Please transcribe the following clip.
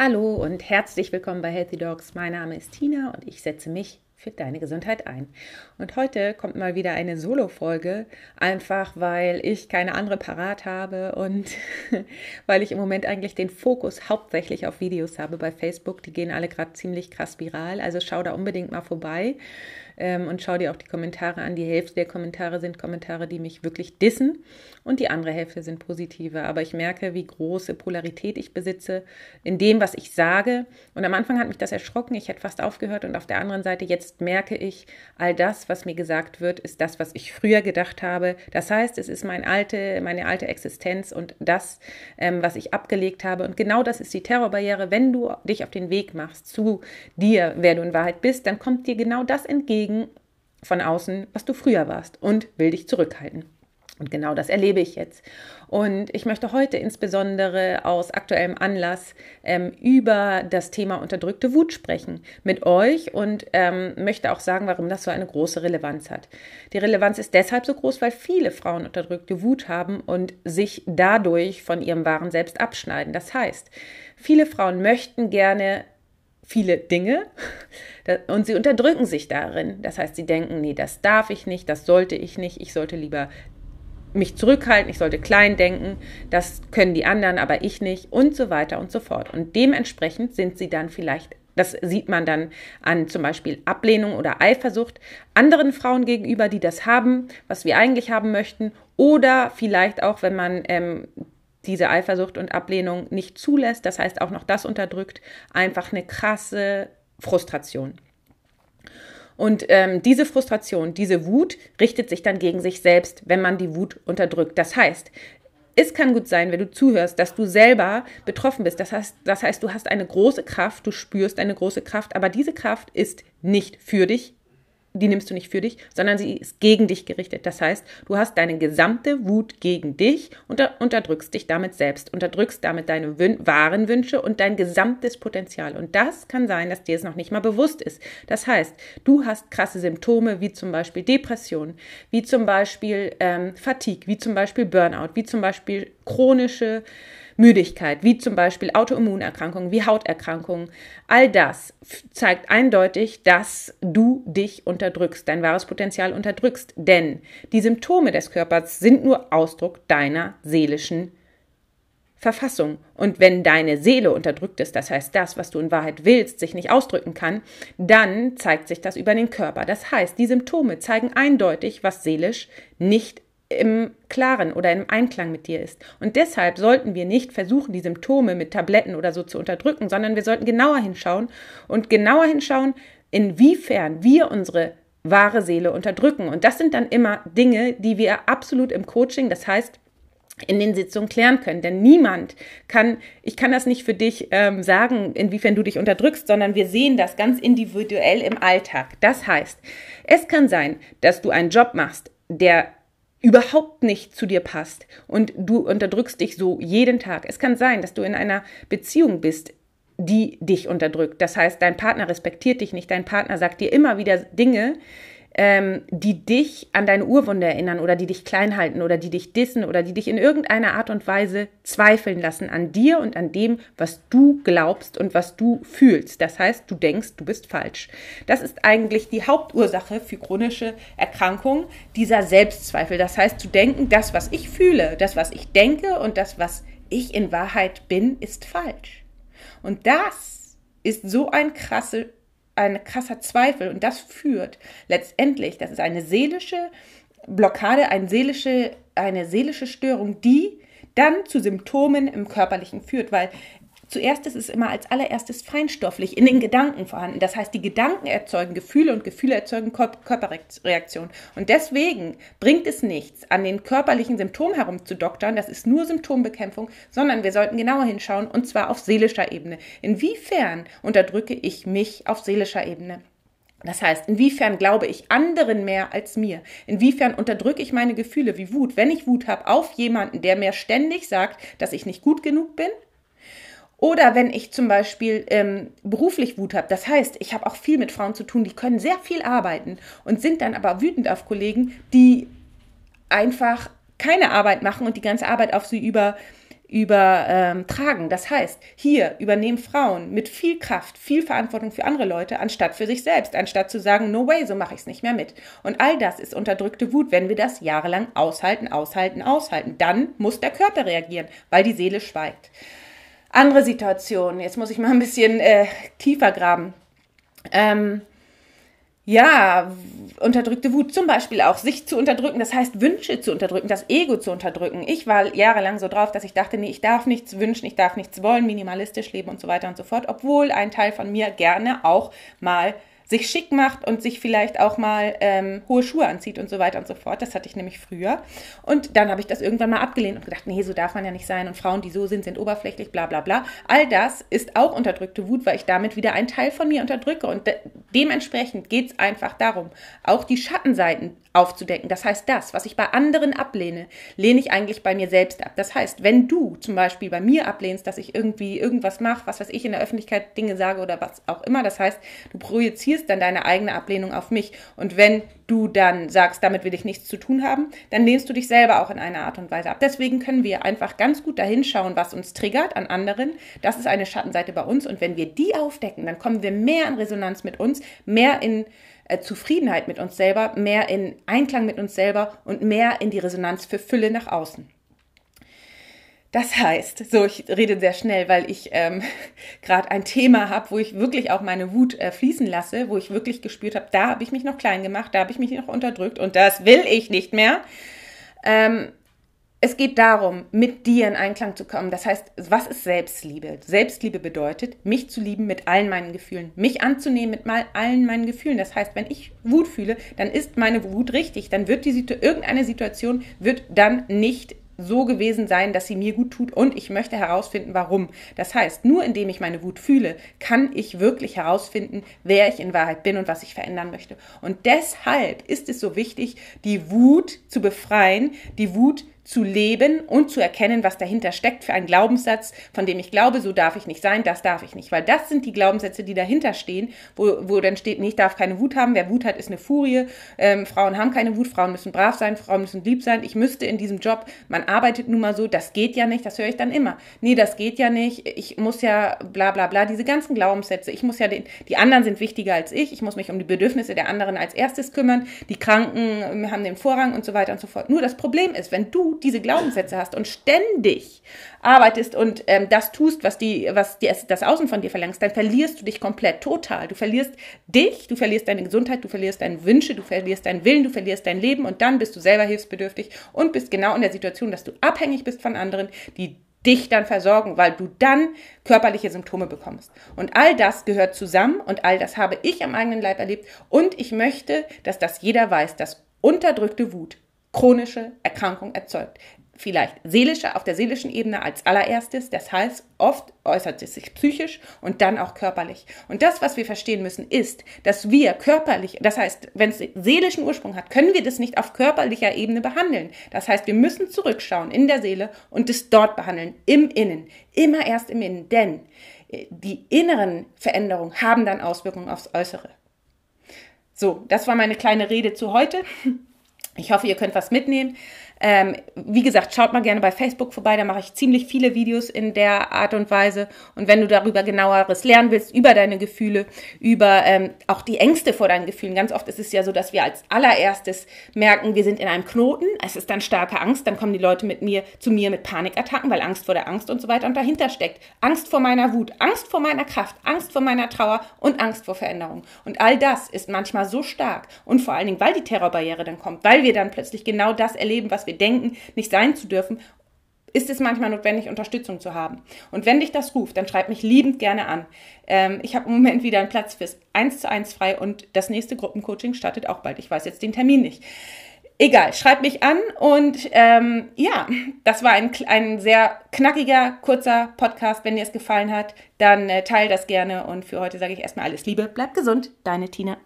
Hallo und herzlich willkommen bei Healthy Dogs. Mein Name ist Tina und ich setze mich für deine Gesundheit ein. Und heute kommt mal wieder eine Solo-Folge, einfach weil ich keine andere parat habe und weil ich im Moment eigentlich den Fokus hauptsächlich auf Videos habe bei Facebook. Die gehen alle gerade ziemlich krass viral, also schau da unbedingt mal vorbei ähm, und schau dir auch die Kommentare an. Die Hälfte der Kommentare sind Kommentare, die mich wirklich dissen und die andere Hälfte sind positive. Aber ich merke, wie große Polarität ich besitze in dem, was ich sage. Und am Anfang hat mich das erschrocken. Ich hätte fast aufgehört und auf der anderen Seite jetzt merke ich, all das, was mir gesagt wird, ist das, was ich früher gedacht habe. Das heißt, es ist mein alte, meine alte Existenz und das, ähm, was ich abgelegt habe. Und genau das ist die Terrorbarriere. Wenn du dich auf den Weg machst zu dir, wer du in Wahrheit bist, dann kommt dir genau das entgegen von außen, was du früher warst und will dich zurückhalten. Und genau das erlebe ich jetzt. Und ich möchte heute insbesondere aus aktuellem Anlass ähm, über das Thema unterdrückte Wut sprechen mit euch und ähm, möchte auch sagen, warum das so eine große Relevanz hat. Die Relevanz ist deshalb so groß, weil viele Frauen unterdrückte Wut haben und sich dadurch von ihrem wahren Selbst abschneiden. Das heißt, viele Frauen möchten gerne viele Dinge und sie unterdrücken sich darin. Das heißt, sie denken, nee, das darf ich nicht, das sollte ich nicht, ich sollte lieber mich zurückhalten, ich sollte klein denken, das können die anderen, aber ich nicht und so weiter und so fort. Und dementsprechend sind sie dann vielleicht, das sieht man dann an zum Beispiel Ablehnung oder Eifersucht anderen Frauen gegenüber, die das haben, was wir eigentlich haben möchten, oder vielleicht auch, wenn man ähm, diese Eifersucht und Ablehnung nicht zulässt, das heißt auch noch das unterdrückt, einfach eine krasse Frustration. Und ähm, diese Frustration, diese Wut richtet sich dann gegen sich selbst, wenn man die Wut unterdrückt. Das heißt, es kann gut sein, wenn du zuhörst, dass du selber betroffen bist. Das heißt, das heißt, du hast eine große Kraft, du spürst eine große Kraft, aber diese Kraft ist nicht für dich, die nimmst du nicht für dich, sondern sie ist gegen dich gerichtet. Das heißt, du hast deine gesamte Wut gegen dich und unterdrückst dich damit selbst, unterdrückst damit deine wün wahren Wünsche und dein gesamtes Potenzial. Und das kann sein, dass dir es noch nicht mal bewusst ist. Das heißt, du hast krasse Symptome wie zum Beispiel Depression, wie zum Beispiel ähm, Fatigue, wie zum Beispiel Burnout, wie zum Beispiel chronische Müdigkeit, wie zum Beispiel Autoimmunerkrankungen, wie Hauterkrankungen, all das zeigt eindeutig, dass du dich unterdrückst, dein wahres Potenzial unterdrückst. Denn die Symptome des Körpers sind nur Ausdruck deiner seelischen Verfassung. Und wenn deine Seele unterdrückt ist, das heißt das, was du in Wahrheit willst, sich nicht ausdrücken kann, dann zeigt sich das über den Körper. Das heißt, die Symptome zeigen eindeutig, was seelisch nicht im Klaren oder im Einklang mit dir ist. Und deshalb sollten wir nicht versuchen, die Symptome mit Tabletten oder so zu unterdrücken, sondern wir sollten genauer hinschauen und genauer hinschauen, inwiefern wir unsere wahre Seele unterdrücken. Und das sind dann immer Dinge, die wir absolut im Coaching, das heißt, in den Sitzungen klären können. Denn niemand kann, ich kann das nicht für dich ähm, sagen, inwiefern du dich unterdrückst, sondern wir sehen das ganz individuell im Alltag. Das heißt, es kann sein, dass du einen Job machst, der überhaupt nicht zu dir passt und du unterdrückst dich so jeden Tag. Es kann sein, dass du in einer Beziehung bist, die dich unterdrückt. Das heißt, dein Partner respektiert dich nicht, dein Partner sagt dir immer wieder Dinge, ähm, die dich an deine Urwunde erinnern oder die dich klein halten oder die dich dissen oder die dich in irgendeiner Art und Weise zweifeln lassen an dir und an dem, was du glaubst und was du fühlst. Das heißt, du denkst, du bist falsch. Das ist eigentlich die Hauptursache für chronische Erkrankungen, dieser Selbstzweifel. Das heißt, zu denken, das, was ich fühle, das, was ich denke und das, was ich in Wahrheit bin, ist falsch. Und das ist so ein krasse ein krasser Zweifel und das führt letztendlich, das ist eine seelische Blockade, eine seelische, eine seelische Störung, die dann zu Symptomen im Körperlichen führt, weil Zuerst ist es immer als allererstes feinstofflich in den Gedanken vorhanden. Das heißt, die Gedanken erzeugen Gefühle und Gefühle erzeugen Körperreaktionen. Und deswegen bringt es nichts, an den körperlichen Symptomen herumzudoktern. Das ist nur Symptombekämpfung, sondern wir sollten genauer hinschauen und zwar auf seelischer Ebene. Inwiefern unterdrücke ich mich auf seelischer Ebene? Das heißt, inwiefern glaube ich anderen mehr als mir? Inwiefern unterdrücke ich meine Gefühle wie Wut, wenn ich Wut habe, auf jemanden, der mir ständig sagt, dass ich nicht gut genug bin? Oder wenn ich zum Beispiel ähm, beruflich Wut habe, das heißt, ich habe auch viel mit Frauen zu tun, die können sehr viel arbeiten und sind dann aber wütend auf Kollegen, die einfach keine Arbeit machen und die ganze Arbeit auf sie über übertragen. Das heißt, hier übernehmen Frauen mit viel Kraft, viel Verantwortung für andere Leute, anstatt für sich selbst, anstatt zu sagen, no way, so mache ich es nicht mehr mit. Und all das ist unterdrückte Wut, wenn wir das jahrelang aushalten, aushalten, aushalten. Dann muss der Körper reagieren, weil die Seele schweigt. Andere Situation, jetzt muss ich mal ein bisschen äh, tiefer graben. Ähm, ja, unterdrückte Wut zum Beispiel auch, sich zu unterdrücken, das heißt Wünsche zu unterdrücken, das Ego zu unterdrücken. Ich war jahrelang so drauf, dass ich dachte, nee, ich darf nichts wünschen, ich darf nichts wollen, minimalistisch leben und so weiter und so fort, obwohl ein Teil von mir gerne auch mal sich schick macht und sich vielleicht auch mal ähm, hohe Schuhe anzieht und so weiter und so fort. Das hatte ich nämlich früher. Und dann habe ich das irgendwann mal abgelehnt und gedacht, nee, so darf man ja nicht sein. Und Frauen, die so sind, sind oberflächlich, bla bla bla. All das ist auch unterdrückte Wut, weil ich damit wieder einen Teil von mir unterdrücke. Und de dementsprechend geht es einfach darum, auch die Schattenseiten aufzudecken. Das heißt, das, was ich bei anderen ablehne, lehne ich eigentlich bei mir selbst ab. Das heißt, wenn du zum Beispiel bei mir ablehnst, dass ich irgendwie irgendwas mache, was weiß ich in der Öffentlichkeit Dinge sage oder was auch immer, das heißt, du projizierst dann deine eigene Ablehnung auf mich. Und wenn du dann sagst, damit will ich nichts zu tun haben, dann lehnst du dich selber auch in einer Art und Weise ab. Deswegen können wir einfach ganz gut dahin schauen, was uns triggert an anderen. Das ist eine Schattenseite bei uns. Und wenn wir die aufdecken, dann kommen wir mehr in Resonanz mit uns, mehr in äh, Zufriedenheit mit uns selber, mehr in Einklang mit uns selber und mehr in die Resonanz für Fülle nach außen. Das heißt, so ich rede sehr schnell, weil ich ähm, gerade ein Thema habe, wo ich wirklich auch meine Wut äh, fließen lasse, wo ich wirklich gespürt habe, da habe ich mich noch klein gemacht, da habe ich mich noch unterdrückt und das will ich nicht mehr. Ähm, es geht darum, mit dir in Einklang zu kommen. Das heißt, was ist Selbstliebe? Selbstliebe bedeutet, mich zu lieben mit allen meinen Gefühlen, mich anzunehmen mit mal allen meinen Gefühlen. Das heißt, wenn ich Wut fühle, dann ist meine Wut richtig. Dann wird die irgendeine Situation wird dann nicht so gewesen sein, dass sie mir gut tut und ich möchte herausfinden, warum. Das heißt, nur indem ich meine Wut fühle, kann ich wirklich herausfinden, wer ich in Wahrheit bin und was ich verändern möchte. Und deshalb ist es so wichtig, die Wut zu befreien, die Wut zu leben und zu erkennen, was dahinter steckt für einen Glaubenssatz, von dem ich glaube, so darf ich nicht sein, das darf ich nicht. Weil das sind die Glaubenssätze, die dahinter stehen, wo, wo dann steht, nee, ich darf keine Wut haben, wer Wut hat, ist eine Furie, ähm, Frauen haben keine Wut, Frauen müssen brav sein, Frauen müssen lieb sein, ich müsste in diesem Job, man arbeitet nun mal so, das geht ja nicht, das höre ich dann immer. Nee, das geht ja nicht, ich muss ja bla bla bla, diese ganzen Glaubenssätze, ich muss ja den, die anderen sind wichtiger als ich, ich muss mich um die Bedürfnisse der anderen als erstes kümmern, die Kranken haben den Vorrang und so weiter und so fort. Nur das Problem ist, wenn du diese Glaubenssätze hast und ständig arbeitest und ähm, das tust, was, die, was die, das Außen von dir verlangst, dann verlierst du dich komplett total. Du verlierst dich, du verlierst deine Gesundheit, du verlierst deine Wünsche, du verlierst deinen Willen, du verlierst dein Leben und dann bist du selber hilfsbedürftig und bist genau in der Situation, dass du abhängig bist von anderen, die dich dann versorgen, weil du dann körperliche Symptome bekommst. Und all das gehört zusammen und all das habe ich am eigenen Leib erlebt und ich möchte, dass das jeder weiß, dass unterdrückte Wut chronische Erkrankung erzeugt. Vielleicht seelische, auf der seelischen Ebene als allererstes. Das heißt, oft äußert es sich psychisch und dann auch körperlich. Und das, was wir verstehen müssen, ist, dass wir körperlich, das heißt, wenn es seelischen Ursprung hat, können wir das nicht auf körperlicher Ebene behandeln. Das heißt, wir müssen zurückschauen in der Seele und es dort behandeln, im Innen. Immer erst im Innen. Denn äh, die inneren Veränderungen haben dann Auswirkungen aufs Äußere. So, das war meine kleine Rede zu heute. Ich hoffe, ihr könnt was mitnehmen. Ähm, wie gesagt, schaut mal gerne bei Facebook vorbei, da mache ich ziemlich viele Videos in der Art und Weise. Und wenn du darüber genaueres lernen willst, über deine Gefühle, über ähm, auch die Ängste vor deinen Gefühlen. Ganz oft ist es ja so, dass wir als allererstes merken, wir sind in einem Knoten, es ist dann starke Angst, dann kommen die Leute mit mir zu mir mit Panikattacken, weil Angst vor der Angst und so weiter. Und dahinter steckt Angst vor meiner Wut, Angst vor meiner Kraft, Angst vor meiner Trauer und Angst vor Veränderung. Und all das ist manchmal so stark. Und vor allen Dingen, weil die Terrorbarriere dann kommt, weil wir dann plötzlich genau das erleben, was wir denken, nicht sein zu dürfen, ist es manchmal notwendig, Unterstützung zu haben. Und wenn dich das ruft, dann schreib mich liebend gerne an. Ähm, ich habe im Moment wieder einen Platz fürs 1 zu 1 frei und das nächste Gruppencoaching startet auch bald. Ich weiß jetzt den Termin nicht. Egal, schreib mich an und ähm, ja, das war ein, ein sehr knackiger, kurzer Podcast. Wenn dir es gefallen hat, dann äh, teil das gerne und für heute sage ich erstmal alles Liebe, bleib gesund, deine Tina.